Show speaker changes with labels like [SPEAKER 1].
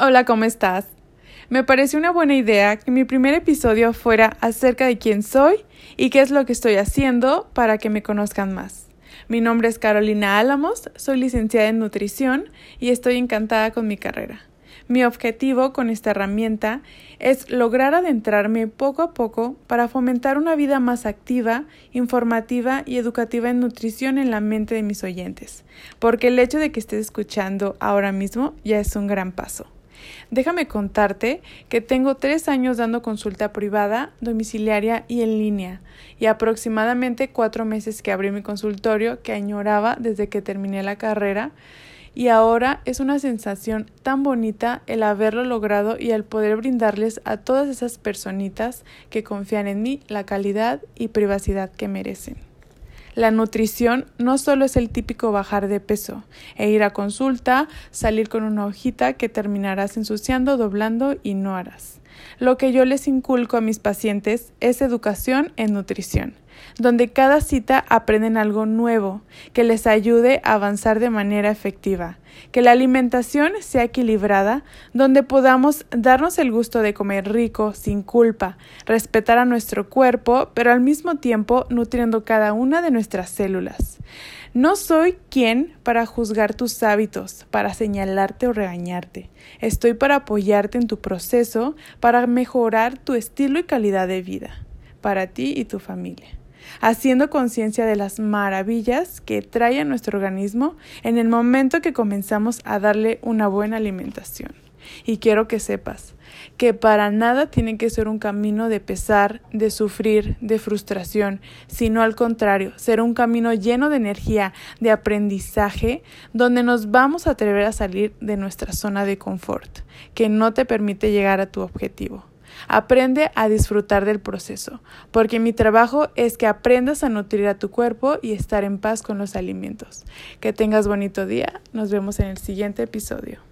[SPEAKER 1] Hola, ¿cómo estás? Me pareció una buena idea que mi primer episodio fuera acerca de quién soy y qué es lo que estoy haciendo para que me conozcan más. Mi nombre es Carolina Álamos, soy licenciada en nutrición y estoy encantada con mi carrera. Mi objetivo con esta herramienta es lograr adentrarme poco a poco para fomentar una vida más activa, informativa y educativa en nutrición en la mente de mis oyentes, porque el hecho de que estés escuchando ahora mismo ya es un gran paso. Déjame contarte que tengo tres años dando consulta privada, domiciliaria y en línea, y aproximadamente cuatro meses que abrí mi consultorio que añoraba desde que terminé la carrera, y ahora es una sensación tan bonita el haberlo logrado y el poder brindarles a todas esas personitas que confían en mí la calidad y privacidad que merecen. La nutrición no solo es el típico bajar de peso e ir a consulta, salir con una hojita que terminarás ensuciando, doblando y no harás. Lo que yo les inculco a mis pacientes es educación en nutrición donde cada cita aprenden algo nuevo que les ayude a avanzar de manera efectiva, que la alimentación sea equilibrada, donde podamos darnos el gusto de comer rico, sin culpa, respetar a nuestro cuerpo, pero al mismo tiempo nutriendo cada una de nuestras células. No soy quien para juzgar tus hábitos, para señalarte o regañarte. Estoy para apoyarte en tu proceso, para mejorar tu estilo y calidad de vida, para ti y tu familia haciendo conciencia de las maravillas que trae a nuestro organismo en el momento que comenzamos a darle una buena alimentación. Y quiero que sepas que para nada tiene que ser un camino de pesar, de sufrir, de frustración, sino al contrario, ser un camino lleno de energía, de aprendizaje, donde nos vamos a atrever a salir de nuestra zona de confort, que no te permite llegar a tu objetivo. Aprende a disfrutar del proceso, porque mi trabajo es que aprendas a nutrir a tu cuerpo y estar en paz con los alimentos. Que tengas bonito día. Nos vemos en el siguiente episodio.